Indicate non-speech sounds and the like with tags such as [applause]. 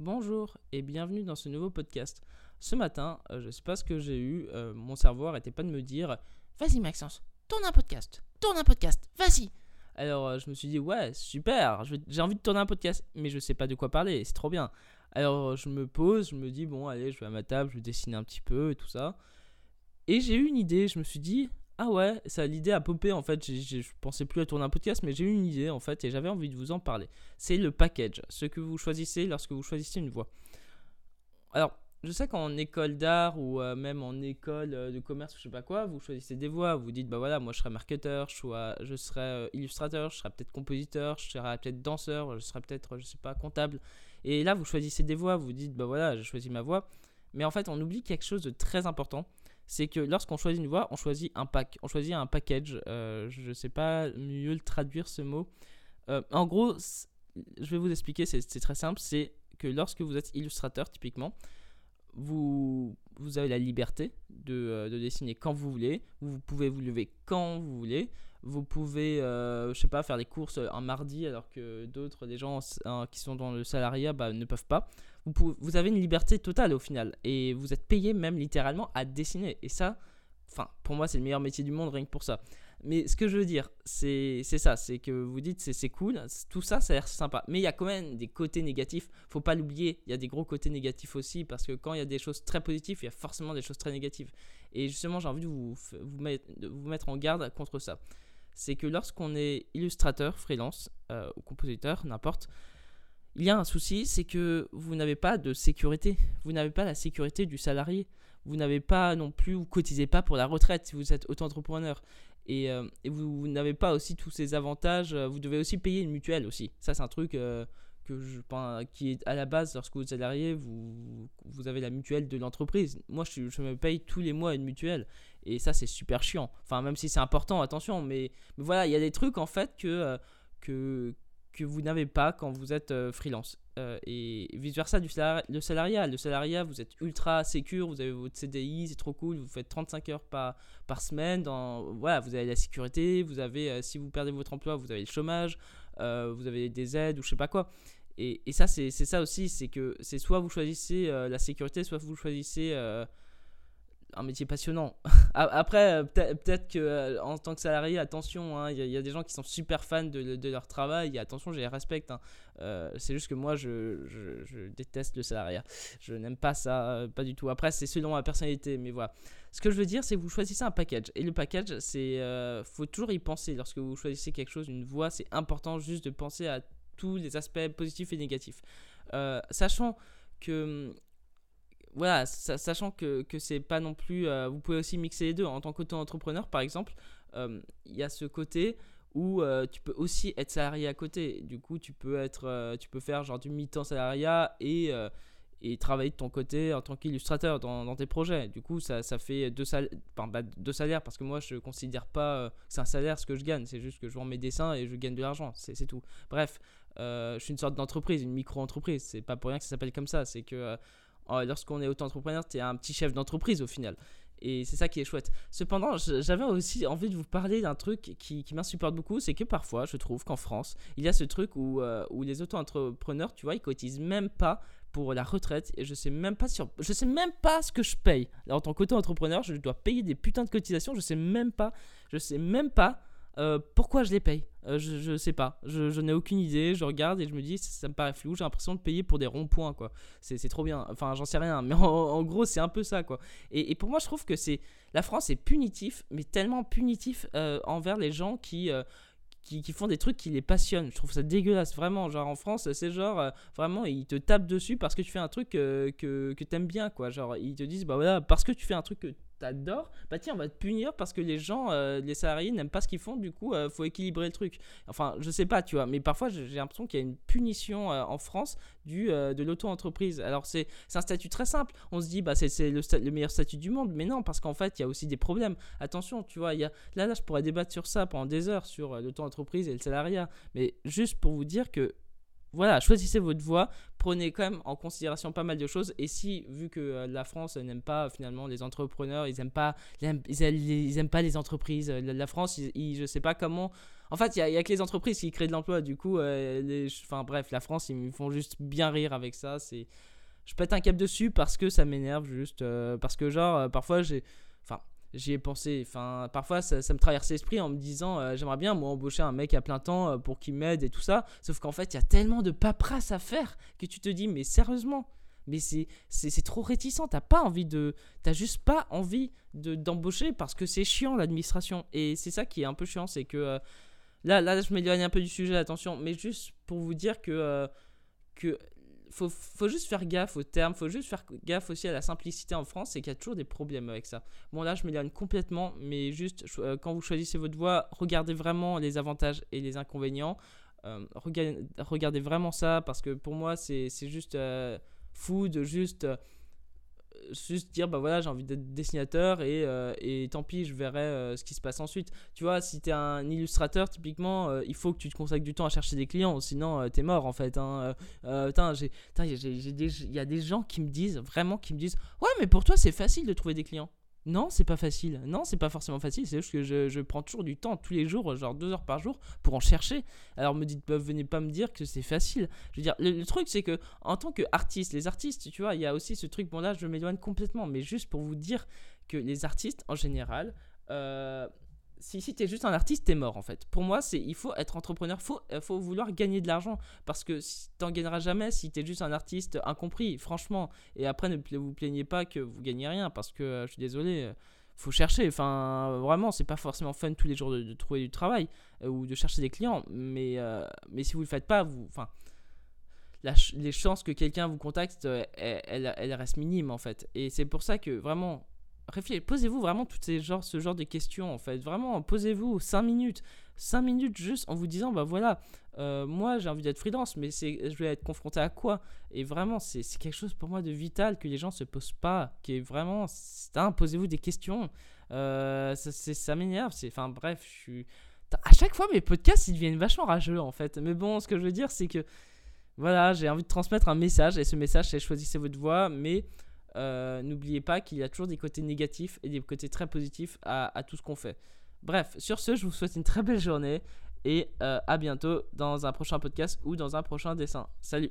Bonjour et bienvenue dans ce nouveau podcast. Ce matin, euh, je ne sais pas ce que j'ai eu, euh, mon cerveau arrêtait pas de me dire Vas-y Maxence, tourne un podcast, tourne un podcast, vas-y Alors euh, je me suis dit Ouais, super, j'ai envie de tourner un podcast, mais je sais pas de quoi parler, c'est trop bien. Alors je me pose, je me dis Bon, allez, je vais à ma table, je vais dessiner un petit peu et tout ça. Et j'ai eu une idée, je me suis dit Ah ouais, ça l'idée a popé en fait, je pensais plus à tourner un podcast, mais j'ai eu une idée en fait et j'avais envie de vous en parler c'est le package, ce que vous choisissez lorsque vous choisissez une voie. Alors, je sais qu'en école d'art ou euh, même en école euh, de commerce ou je sais pas quoi, vous choisissez des voies, vous dites bah voilà, moi je serai marketeur, je serai euh, illustrateur, je serai peut-être compositeur, je serai peut-être danseur, je serai peut-être je sais pas comptable. Et là vous choisissez des voies, vous dites bah voilà, j'ai choisi ma voie. Mais en fait, on oublie quelque chose de très important, c'est que lorsqu'on choisit une voie, on choisit un pack, on choisit un package. Euh, je sais pas mieux le traduire ce mot. Euh, en gros, je vais vous expliquer, c'est très simple, c'est que lorsque vous êtes illustrateur, typiquement, vous, avez la liberté de, euh, de dessiner quand vous voulez, vous pouvez vous lever quand vous voulez, vous pouvez, euh, je sais pas, faire les courses un mardi alors que d'autres, des gens qui sont dans le salariat, bah, ne peuvent pas. Vous, avez une liberté totale au final, et vous êtes payé même littéralement à dessiner, et ça, enfin, pour moi, c'est le meilleur métier du monde, rien que pour ça. Mais ce que je veux dire, c'est ça, c'est que vous dites c'est cool, tout ça, ça a l'air sympa. Mais il y a quand même des côtés négatifs, faut pas l'oublier, il y a des gros côtés négatifs aussi, parce que quand il y a des choses très positives, il y a forcément des choses très négatives. Et justement, j'ai envie de vous, vous mettre en garde contre ça. C'est que lorsqu'on est illustrateur, freelance, euh, ou compositeur, n'importe, il y a un souci, c'est que vous n'avez pas de sécurité. Vous n'avez pas la sécurité du salarié. Vous n'avez pas non plus, vous cotisez pas pour la retraite si vous êtes auto-entrepreneur. Et, euh, vous, n'avez pas aussi tous ces avantages. euh, Vous devez aussi payer une mutuelle aussi. Ça, c'est un truc euh, que je pense qui est à la base lorsque vous êtes salarié, vous, avez la mutuelle de l'entreprise. Moi, je, me paye tous les mois une mutuelle. Et ça, c'est super chiant. Enfin, même si c'est important, attention. Mais, mais voilà, il y a des trucs en fait que, que, que vous n'avez pas quand vous êtes euh, freelance. Euh, et vice versa du salari- le salariat. Le salariat, vous êtes ultra sécure, vous avez votre CDI, c'est trop cool, vous faites 35 heures par, par semaine. Voilà, vous avez la sécurité, vous avez, euh, si vous perdez votre emploi, vous avez le chômage, vous avez des aides ou je sais pas quoi. Et, ça, c'est ça aussi, c'est que c'est soit vous choisissez la sécurité, soit vous choisissez un métier passionnant. [laughs] Après, euh, peut- peut-être que euh, en tant que salarié, attention, hein, il y, a- des gens qui sont super fans de, leur travail, attention, je les respecte. hein. Euh, c'est juste que moi, je, déteste le salariat. Je n'aime pas ça, pas du tout. Après, c'est selon ma personnalité, mais voilà. Ce que je veux dire, c'est que vous choisissez un package. Et le package, c'est. euh, faut toujours y penser. Lorsque vous choisissez quelque chose, une voie, c'est important juste de penser à tous les aspects positifs et négatifs. Sachant que. Voilà, sa- sachant que, que c'est pas non plus. euh, vous pouvez aussi mixer les deux. En tant qu'auto-entrepreneur, par exemple, euh, il y a ce côté où euh, tu peux aussi être salarié à côté. Du coup, tu peux, être, tu peux faire genre du mi-temps salariat et, et travailler de ton côté en tant qu'illustrateur dans, dans tes projets. Du coup, ça, ça fait deux, bah, deux salaires parce que moi, je considère pas que c'est un salaire ce que je gagne. C'est juste que je vends mes dessins et je gagne de l'argent. C'est tout. Bref, je suis une sorte d'entreprise, une micro-entreprise. C'est pas pour rien que ça s'appelle comme ça. C'est que lorsqu'on est auto-entrepreneur, tu es un petit chef d'entreprise au final. Et c'est ça qui est chouette. Cependant, j'avais aussi envie de vous parler d'un truc qui, qui m'insupporte beaucoup, c'est que parfois, je trouve qu'en France, il y a ce truc où, euh, où les auto-entrepreneurs, tu vois, ils cotisent même pas pour la retraite et je sais même pas sur je sais même pas ce que je paye en tant qu'auto-entrepreneur je dois payer des putains de cotisations je sais même pas je sais même pas euh, pourquoi je les paye Euh, je, sais pas je, je n'ai aucune idée je regarde et je me dis ça, me paraît flou j'ai l'impression de payer pour des ronds-points quoi c'est trop bien enfin j'en sais rien mais en, gros c'est un peu ça quoi et, et pour moi je trouve que c'est la France est punitif mais tellement punitif euh, envers les gens qui euh, qui, font des trucs qui les passionnent. Je trouve ça dégueulasse, vraiment. Genre en France, c'est genre, vraiment, ils te tapent dessus parce que tu fais un truc que, que t'aimes bien, quoi. Genre, ils te disent, bah voilà, parce que tu fais un truc que t'adores, bah tiens, on va te punir parce que les gens, euh, les salariés n'aiment pas ce qu'ils font, du coup, euh, faut équilibrer le truc. Enfin, je sais pas, tu vois, mais parfois, j'ai l'impression qu'il y a une punition euh, en France du, euh, de l'auto-entreprise. Alors, c'est un statut très simple. On se dit, bah c'est le, le meilleur statut du monde, mais non, parce qu'en fait, il y a aussi des problèmes. Attention, tu vois, y a, là, là, je pourrais débattre sur ça pendant des heures, sur l'auto-entreprise et le salariat, mais juste pour vous dire que voilà, choisissez votre voie, prenez quand même en considération pas mal de choses. Et si, vu que euh, la France euh, n'aime pas euh, finalement les entrepreneurs, ils aiment pas, ils aiment, ils aiment- pas les entreprises, euh, la, France, ils, je sais pas comment En fait, il y, a que les entreprises qui créent de l'emploi. Du coup, les, enfin bref, la France, ils me font juste bien rire avec ça. C'est, je pète un cap dessus parce que ça m'énerve juste, parce que genre parfois j'ai, j'y ai pensé. Enfin, parfois, ça, me traverse l'esprit en me disant euh, j'aimerais bien, moi, embaucher un mec à plein temps euh, pour qu'il m'aide et tout ça. Sauf qu'en fait, il y a tellement de paperasse à faire que tu te dis mais sérieusement, mais c'est trop réticent. T'as pas envie de. T'as juste pas envie d'embaucher parce que c'est chiant l'administration. Et c'est ça qui est un peu chiant, c'est que. Euh, là, là, je m'éloigne un peu du sujet, attention, mais juste pour vous dire que. que faut, faut juste faire gaffe aux termes, faut juste faire gaffe aussi à la simplicité en France, c'est qu'il y a toujours des problèmes avec ça. Bon là je m'éloigne complètement, mais juste euh, quand vous choisissez votre voie, regardez vraiment les avantages et les inconvénients. Euh, regardez, vraiment ça parce que pour moi c'est juste euh, fou de juste juste dire bah voilà j'ai envie d'être dessinateur et, euh, et, tant pis je verrai euh, ce qui se passe ensuite tu vois si tu es un illustrateur typiquement euh, il faut que tu te consacres du temps à chercher des clients sinon t'es mort en fait hein. il y a des gens qui me disent vraiment qui me disent ouais mais pour toi c'est facile de trouver des clients non, c'est pas facile. Non, c'est pas forcément facile. C'est juste que je, prends toujours du temps tous les jours, genre deux heures par jour, pour en chercher. Alors me dites, bah, venez pas me dire que c'est facile. Je veux dire, le, truc c'est que en tant qu'artiste, les artistes, tu vois, il y a aussi ce truc. Bon là, je m'éloigne complètement, mais juste pour vous dire que les artistes en général, euh, si, si tu es juste un artiste, t'es mort en fait. Pour moi, c'est il faut être entrepreneur, faut euh, faut vouloir gagner de l'argent parce que t'en gagneras jamais si tu es juste un artiste incompris, franchement. Et après, ne vous plaignez pas que vous gagnez rien parce que euh, je suis désolé, euh, faut chercher. Enfin, vraiment, c'est pas forcément fun tous les jours de, trouver du travail ou de chercher des clients, mais mais si vous le faites pas, vous, enfin. les chances que quelqu'un vous contacte, elles, elles restent minimes en fait. Et c'est pour ça que vraiment, posez-vous vraiment toutes ces genres, ce genre de questions en fait. Vraiment, posez-vous 5 minutes. 5 minutes juste en vous disant, bah voilà, euh, moi j'ai envie d'être freelance, mais je vais être confronté à quoi? Et vraiment, c'est quelque chose pour moi de vital que les gens se posent pas, qui est vraiment, posez-vous des questions. Euh, ça, ça m'énerve, enfin bref, je suis... À chaque fois, mes podcasts, ils deviennent vachement rageux en fait. Mais bon, ce que je veux dire, c'est que voilà, j'ai envie de transmettre un message, et ce message, c'est choisissez votre voix, mais euh, n'oubliez pas qu'il y a toujours des côtés négatifs et des côtés très positifs à, tout ce qu'on fait. Bref, sur ce, je vous souhaite une très belle journée et euh, à bientôt dans un prochain podcast ou dans un prochain dessin. Salut